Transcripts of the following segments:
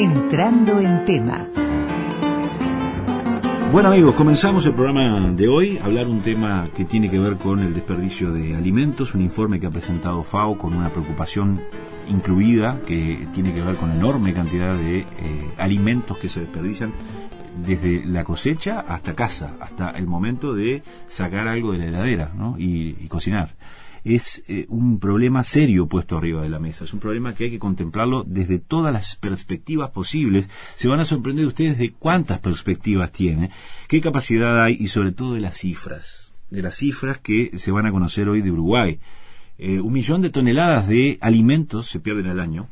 Entrando en tema. Bueno amigos, comenzamos el programa de hoy a hablar un tema que tiene que ver con el desperdicio de alimentos, un informe que ha presentado FAO con una preocupación incluida que tiene que ver con enorme cantidad de eh, alimentos que se desperdician desde la cosecha hasta casa, hasta el momento de sacar algo de la heladera y, cocinar. Es eh, un problema serio puesto arriba de la mesa, es un problema que hay que contemplarlo desde todas las perspectivas posibles. Se van a sorprender ustedes de cuántas perspectivas tiene, qué capacidad hay y sobre todo de las cifras, de las cifras que se van a conocer hoy de Uruguay. Eh, un millón de toneladas de alimentos se pierden al año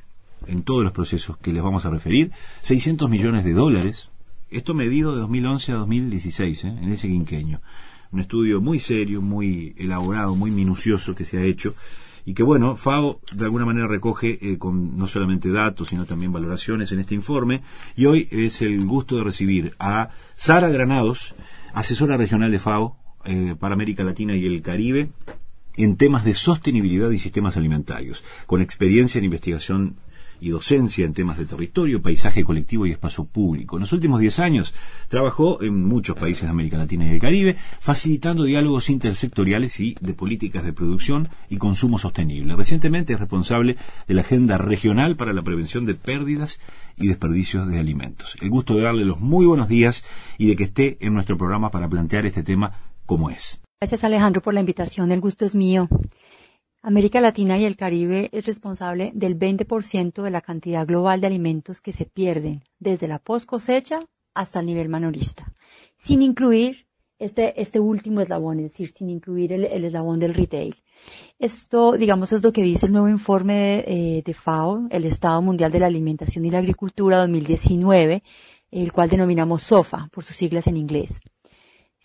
en todos los procesos que les vamos a referir, 600 millones de dólares esto medido de 2011 a 2016, ¿eh? en ese quinqueño. Un estudio muy serio, muy elaborado, muy minucioso que se ha hecho y que bueno, FAO de alguna manera recoge eh, con no solamente datos, sino también valoraciones en este informe. Y hoy es el gusto de recibir a Sara Granados, asesora regional de FAO eh, para América Latina y el Caribe en temas de sostenibilidad y sistemas alimentarios, con experiencia en investigación y docencia en temas de territorio, paisaje colectivo y espacio público. En los últimos 10 años trabajó en muchos países de América Latina y el Caribe, facilitando diálogos intersectoriales y de políticas de producción y consumo sostenible. Recientemente es responsable de la Agenda Regional para la Prevención de Pérdidas y Desperdicios de Alimentos. El gusto de darle los muy buenos días y de que esté en nuestro programa para plantear este tema como es. Gracias Alejandro por la invitación, el gusto es mío. América Latina y el Caribe es responsable del 20% de la cantidad global de alimentos que se pierden desde la post cosecha hasta el nivel manorista, sin incluir este, este último eslabón, es decir, sin incluir el, eslabón del retail. Esto, digamos, es lo que dice el nuevo informe de, eh, de FAO, el Estado Mundial de la Alimentación y la Agricultura 2019, el cual denominamos SOFA por sus siglas en inglés.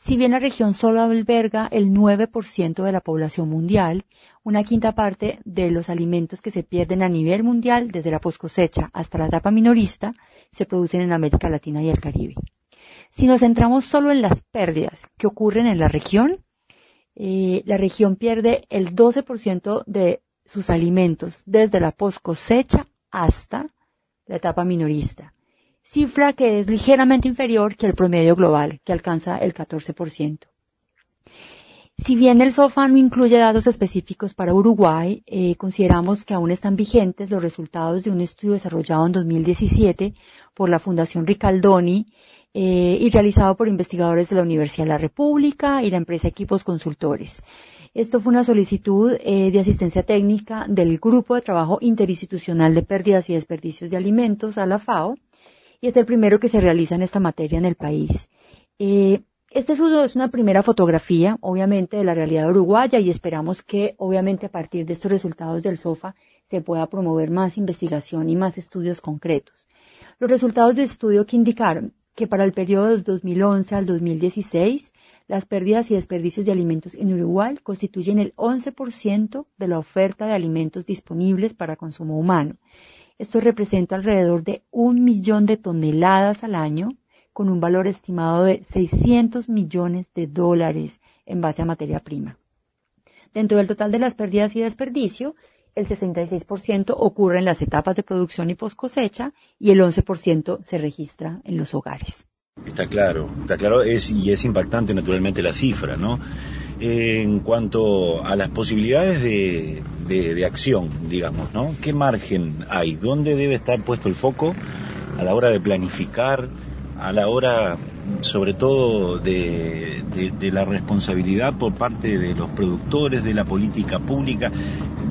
Si bien la región solo alberga el 9% de la población mundial, una quinta parte de los alimentos que se pierden a nivel mundial desde la poscosecha hasta la etapa minorista se producen en América Latina y el Caribe. Si nos centramos solo en las pérdidas que ocurren en la región, eh, la región pierde el 12% de sus alimentos desde la poscosecha hasta la etapa minorista cifra que es ligeramente inferior que el promedio global, que alcanza el 14%. Si bien el SOFA no incluye datos específicos para Uruguay, eh, consideramos que aún están vigentes los resultados de un estudio desarrollado en 2017 por la Fundación Ricaldoni eh, y realizado por investigadores de la Universidad de la República y la empresa Equipos Consultores. Esto fue una solicitud eh, de asistencia técnica del Grupo de Trabajo Interinstitucional de Pérdidas y Desperdicios de Alimentos a la FAO y es el primero que se realiza en esta materia en el país. Eh, este es una primera fotografía, obviamente, de la realidad uruguaya y esperamos que, obviamente, a partir de estos resultados del SOFA se pueda promover más investigación y más estudios concretos. Los resultados del estudio que indicaron que para el periodo de 2011 al 2016, las pérdidas y desperdicios de alimentos en Uruguay constituyen el 11% de la oferta de alimentos disponibles para consumo humano esto representa alrededor de un millón de toneladas al año, con un valor estimado de 600 millones de dólares en base a materia prima. Dentro del total de las pérdidas y desperdicio, el 66% ocurre en las etapas de producción y post cosecha y el 11% se registra en los hogares. Está claro, está claro, es, y es impactante naturalmente la cifra, ¿no? En cuanto a las posibilidades de, de, acción, digamos, ¿no? ¿Qué margen hay? ¿Dónde debe estar puesto el foco a la hora de planificar, a la hora, sobre todo, de, de, la responsabilidad por parte de los productores, de la política pública?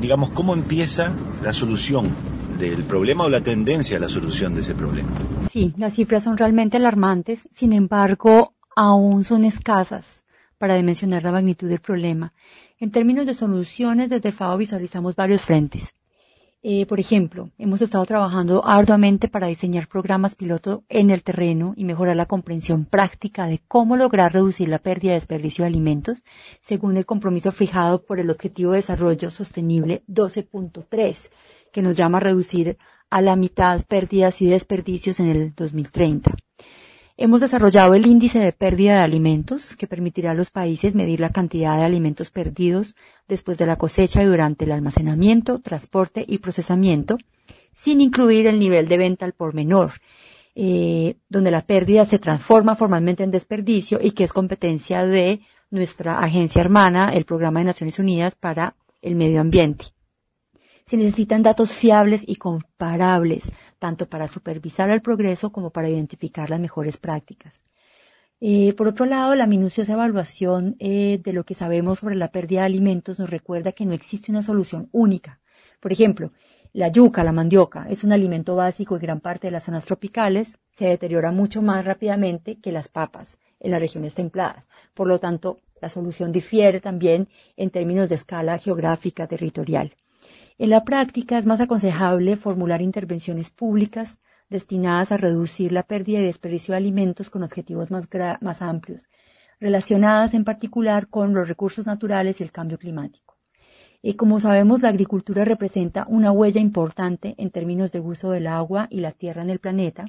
Digamos, ¿cómo empieza la solución del problema o la tendencia a la solución de ese problema? Sí, las cifras son realmente alarmantes, sin embargo, aún son escasas para dimensionar la magnitud del problema. En términos de soluciones, desde FAO visualizamos varios frentes. Eh, por ejemplo, hemos estado trabajando arduamente para diseñar programas piloto en el terreno y mejorar la comprensión práctica de cómo lograr reducir la pérdida y desperdicio de alimentos, según el compromiso fijado por el Objetivo de Desarrollo Sostenible 12.3, que nos llama a reducir a la mitad pérdidas y desperdicios en el 2030. Hemos desarrollado el índice de pérdida de alimentos que permitirá a los países medir la cantidad de alimentos perdidos después de la cosecha y durante el almacenamiento, transporte y procesamiento, sin incluir el nivel de venta al por menor, eh, donde la pérdida se transforma formalmente en desperdicio y que es competencia de nuestra agencia hermana, el Programa de Naciones Unidas para el Medio Ambiente. Se necesitan datos fiables y comparables, tanto para supervisar el progreso como para identificar las mejores prácticas. Eh, por otro lado, la minuciosa evaluación eh, de lo que sabemos sobre la pérdida de alimentos nos recuerda que no existe una solución única. Por ejemplo, la yuca, la mandioca, es un alimento básico en gran parte de las zonas tropicales, se deteriora mucho más rápidamente que las papas en las regiones templadas. Por lo tanto, la solución difiere también en términos de escala geográfica territorial. En la práctica es más aconsejable formular intervenciones públicas destinadas a reducir la pérdida y desperdicio de alimentos con objetivos más, amplios, relacionadas en particular con los recursos naturales y el cambio climático. Eh, como sabemos, la agricultura representa una huella importante en términos de uso del agua y la tierra en el planeta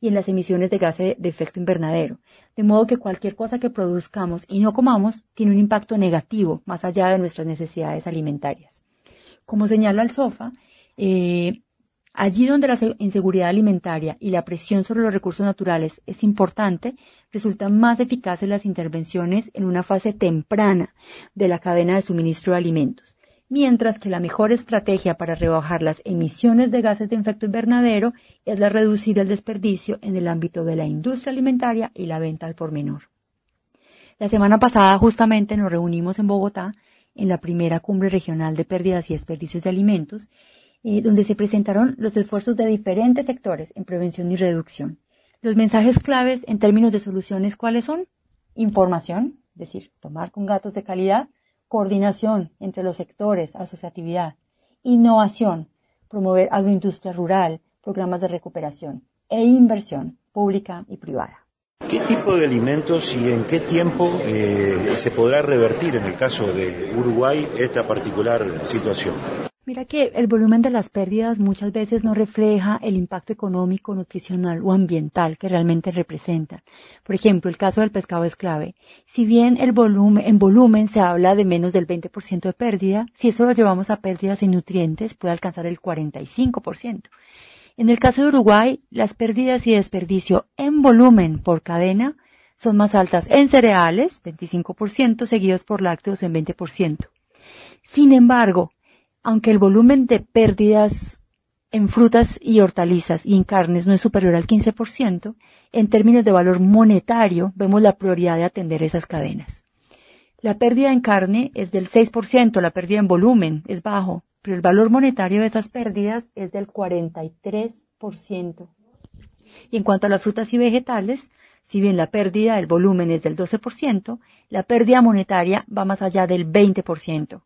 y en las emisiones de gases de efecto invernadero. De modo que cualquier cosa que produzcamos y no comamos tiene un impacto negativo más allá de nuestras necesidades alimentarias. Como señala el SOFA, eh, allí donde la inseguridad alimentaria y la presión sobre los recursos naturales es importante, resultan más eficaces las intervenciones en una fase temprana de la cadena de suministro de alimentos mientras que la mejor estrategia para rebajar las emisiones de gases de efecto invernadero es la reducir el desperdicio en el ámbito de la industria alimentaria y la venta al por menor. La semana pasada justamente nos reunimos en Bogotá en la primera cumbre regional de pérdidas y desperdicios de alimentos, eh, donde se presentaron los esfuerzos de diferentes sectores en prevención y reducción. Los mensajes claves en términos de soluciones, ¿cuáles son? Información, es decir, tomar con gatos de calidad, coordinación entre los sectores, asociatividad, innovación, promover agroindustria rural, programas de recuperación e inversión pública y privada. ¿Qué tipo de alimentos y en qué tiempo eh, se podrá revertir en el caso de Uruguay esta particular situación? Mira que el volumen de las pérdidas muchas veces no refleja el impacto económico, nutricional o ambiental que realmente representa. Por ejemplo, el caso del pescado es clave. Si bien el volumen, en volumen se habla de menos del 20% de pérdida, si eso lo llevamos a pérdidas en nutrientes puede alcanzar el 45%. En el caso de Uruguay, las pérdidas y desperdicio en volumen por cadena son más altas en cereales, 25%, seguidos por lácteos en 20%. Sin embargo, aunque el volumen de pérdidas en frutas y hortalizas y en carnes no es superior al 15%, en términos de valor monetario vemos la prioridad de atender esas cadenas. La pérdida en carne es del 6%, la pérdida en volumen es bajo, pero el valor monetario de esas pérdidas es del 43%. Y en cuanto a las frutas y vegetales, si bien la pérdida del volumen es del 12%, la pérdida monetaria va más allá del 20%.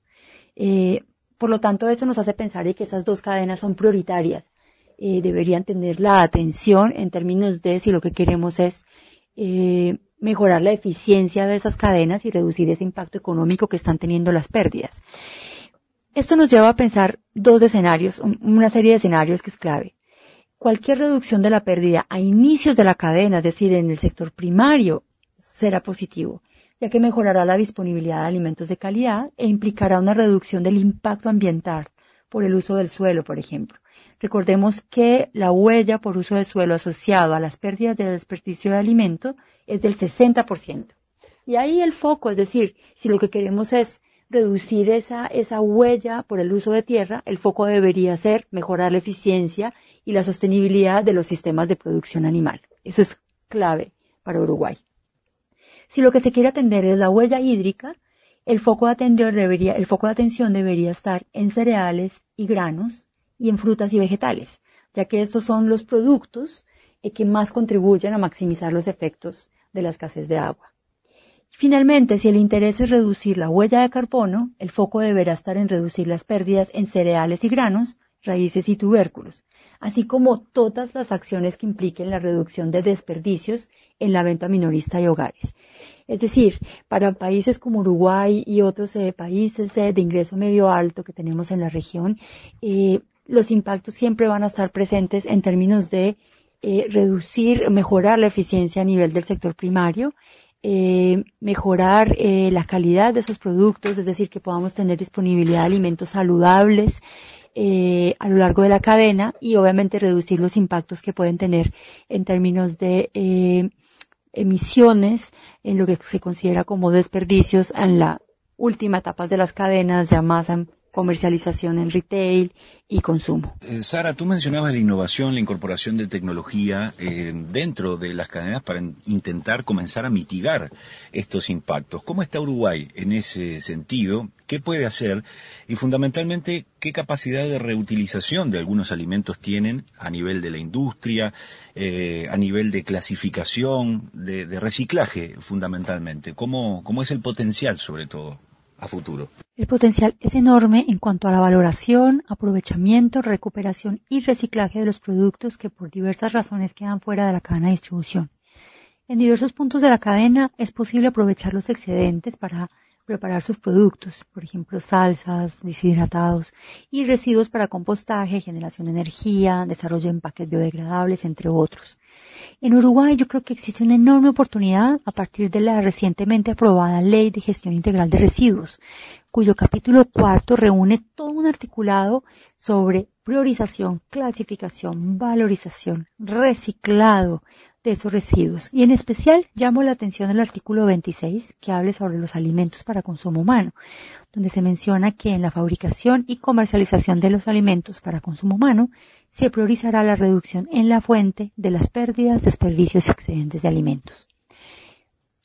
Eh, por lo tanto, eso nos hace pensar que esas dos cadenas son prioritarias. Eh, deberían tener la atención en términos de si lo que queremos es eh, mejorar la eficiencia de esas cadenas y reducir ese impacto económico que están teniendo las pérdidas. Esto nos lleva a pensar dos escenarios, una serie de escenarios que es clave. Cualquier reducción de la pérdida a inicios de la cadena, es decir, en el sector primario, será positivo ya que mejorará la disponibilidad de alimentos de calidad e implicará una reducción del impacto ambiental por el uso del suelo, por ejemplo. Recordemos que la huella por uso de suelo asociado a las pérdidas de desperdicio de alimento es del 60%. Y ahí el foco, es decir, si lo que queremos es reducir esa, esa huella por el uso de tierra, el foco debería ser mejorar la eficiencia y la sostenibilidad de los sistemas de producción animal. Eso es clave para Uruguay. Si lo que se quiere atender es la huella hídrica, el foco de atención debería, el foco de atención debería estar en cereales y granos y en frutas y vegetales, ya que estos son los productos eh, que más contribuyen a maximizar los efectos de la escasez de agua. Finalmente, si el interés es reducir la huella de carbono, el foco deberá estar en reducir las pérdidas en cereales y granos, raíces y tubérculos, así como todas las acciones que impliquen la reducción de desperdicios en la venta minorista y hogares. Es decir, para países como Uruguay y otros eh, países eh, de ingreso medio alto que tenemos en la región, eh, los impactos siempre van a estar presentes en términos de reducir, mejorar la eficiencia a nivel del sector primario, mejorar la calidad de esos productos, es decir, que podamos tener disponibilidad de alimentos saludables, eh, a lo largo de la cadena y obviamente reducir los impactos que pueden tener en términos de eh, emisiones en lo que se considera como desperdicios en la última etapa de las cadenas ya más comercialización en retail y consumo. Eh, Sara, tú mencionabas la innovación, la incorporación de tecnología eh, dentro de las cadenas para intentar comenzar a mitigar estos impactos. ¿Cómo está Uruguay en ese sentido? ¿Qué puede hacer? Y fundamentalmente, ¿qué capacidad de reutilización de algunos alimentos tienen a nivel de la industria, eh, a nivel de clasificación, de, de reciclaje fundamentalmente? ¿Cómo, ¿Cómo es el potencial sobre todo? El potencial es enorme en cuanto a la valoración, aprovechamiento, recuperación y reciclaje de los productos que por diversas razones quedan fuera de la cadena de distribución. En diversos puntos de la cadena es posible aprovechar los excedentes para preparar sus productos, por ejemplo, salsas, deshidratados y residuos para compostaje, generación de energía, desarrollo de empaques biodegradables, entre otros. En Uruguay yo creo que existe una enorme oportunidad a partir de la recientemente aprobada Ley de Gestión Integral de Residuos, cuyo capítulo cuarto reúne todo un articulado sobre priorización, clasificación, valorización, reciclado de esos residuos. Y en especial llamo la atención al artículo 26 que habla sobre los alimentos para consumo humano, donde se menciona que en la fabricación y comercialización de los alimentos para consumo humano se priorizará la reducción en la fuente de las pérdidas, desperdicios y excedentes de alimentos.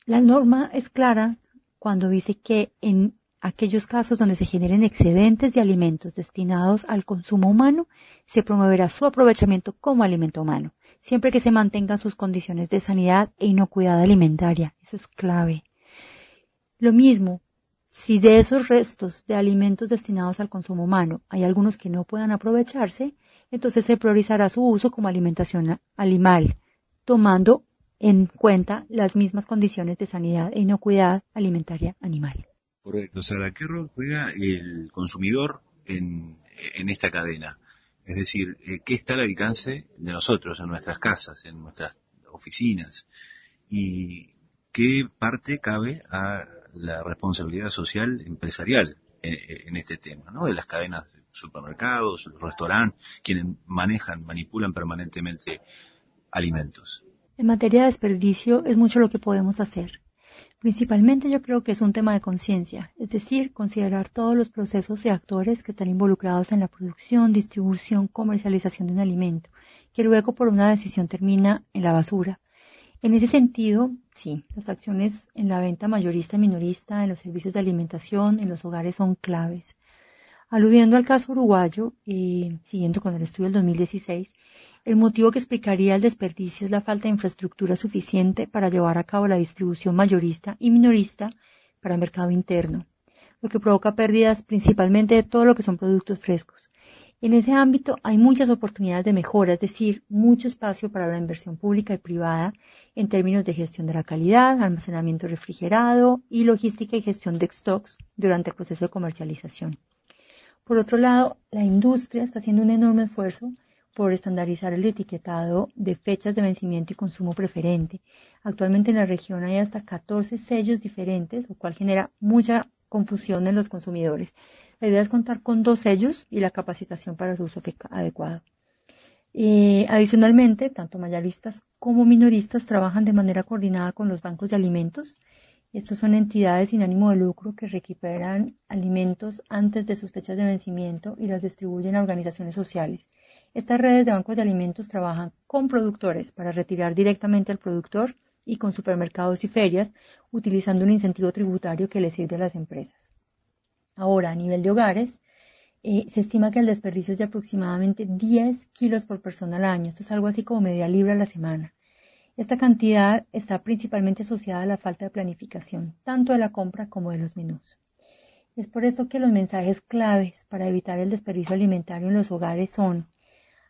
La norma es clara cuando dice que en aquellos casos donde se generen excedentes de alimentos destinados al consumo humano, se promoverá su aprovechamiento como alimento humano, siempre que se mantengan sus condiciones de sanidad e inocuidad alimentaria. Eso es clave. Lo mismo, si de esos restos de alimentos destinados al consumo humano hay algunos que no puedan aprovecharse, entonces se priorizará su uso como alimentación animal, tomando en cuenta las mismas condiciones de sanidad e inocuidad alimentaria animal. Correcto. Sara, ¿qué rol juega el consumidor en, esta cadena? Es decir, eh, ¿qué está al alcance de nosotros, en nuestras casas, en nuestras oficinas? ¿Y qué parte cabe a la responsabilidad social empresarial en, este tema, ¿no? De las cadenas de supermercados, restaurantes, quienes manejan, manipulan permanentemente alimentos. En materia de desperdicio es mucho lo que podemos hacer. Principalmente yo creo que es un tema de conciencia, es decir, considerar todos los procesos y actores que están involucrados en la producción, distribución, comercialización de un alimento, que luego por una decisión termina en la basura. En ese sentido, sí, las acciones en la venta mayorista y minorista, en los servicios de alimentación, en los hogares son claves. Aludiendo al caso uruguayo, y siguiendo con el estudio del 2016, el motivo que explicaría el desperdicio es la falta de infraestructura suficiente para llevar a cabo la distribución mayorista y minorista para el mercado interno, lo que provoca pérdidas principalmente de todo lo que son productos frescos, en ese ámbito hay muchas oportunidades de mejora, es decir, mucho espacio para la inversión pública y privada en términos de gestión de la calidad, almacenamiento refrigerado y logística y gestión de stocks durante el proceso de comercialización. Por otro lado, la industria está haciendo un enorme esfuerzo por estandarizar el etiquetado de fechas de vencimiento y consumo preferente. Actualmente en la región hay hasta 14 sellos diferentes, lo cual genera mucha confusión en los consumidores. La idea es contar con dos sellos y la capacitación para su uso adecuado. adicionalmente, tanto mayoristas como minoristas trabajan de manera coordinada con los bancos de alimentos. Estos son entidades sin ánimo de lucro que recuperan alimentos antes de sus fechas de vencimiento y las distribuyen a organizaciones sociales. Estas redes de bancos de alimentos trabajan con productores para retirar directamente al productor y con supermercados y ferias, utilizando un incentivo tributario que les sirve a las empresas. Ahora, a nivel de hogares, eh, se estima que el desperdicio es de aproximadamente 10 kilos por persona al año. Esto es algo así como media libra a la semana. Esta cantidad está principalmente asociada a la falta de planificación, tanto de la compra como de los menús. Es por esto que los mensajes claves para evitar el desperdicio alimentario en los hogares son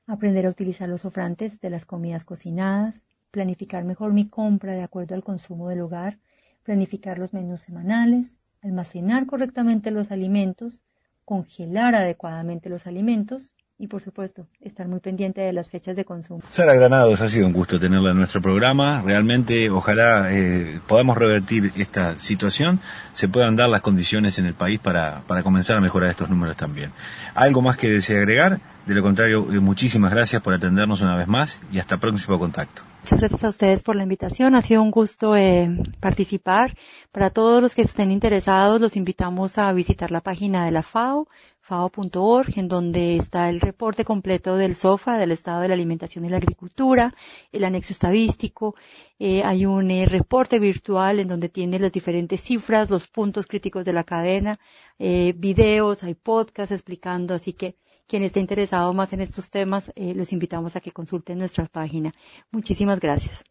aprender a utilizar los sofrantes de las comidas cocinadas, planificar mejor mi compra de acuerdo al consumo del hogar, planificar los menús semanales, almacenar correctamente los alimentos, congelar adecuadamente los alimentos y por supuesto estar muy pendiente de las fechas de consumo. Sara Granados, ha sido un gusto tenerla en nuestro programa. Realmente ojalá eh, podamos revertir esta situación, se puedan dar las condiciones en el país para, para comenzar a mejorar estos números también. ¿Algo más que desee agregar? De lo contrario, eh, muchísimas gracias por atendernos una vez más y hasta próximo contacto. Muchas gracias a ustedes por la invitación. Ha sido un gusto eh, participar. Para todos los que estén interesados, los invitamos a visitar la página de la FAO, fao.org, en donde está el reporte completo del SOFA, del estado de la alimentación y la agricultura, el anexo estadístico. Eh, hay un reporte virtual en donde tiene las diferentes cifras, los puntos críticos de la cadena, videos, hay podcasts explicando, así que quien esté interesado más en estos temas, eh, los invitamos a que consulten nuestra página. Muchísimas gracias.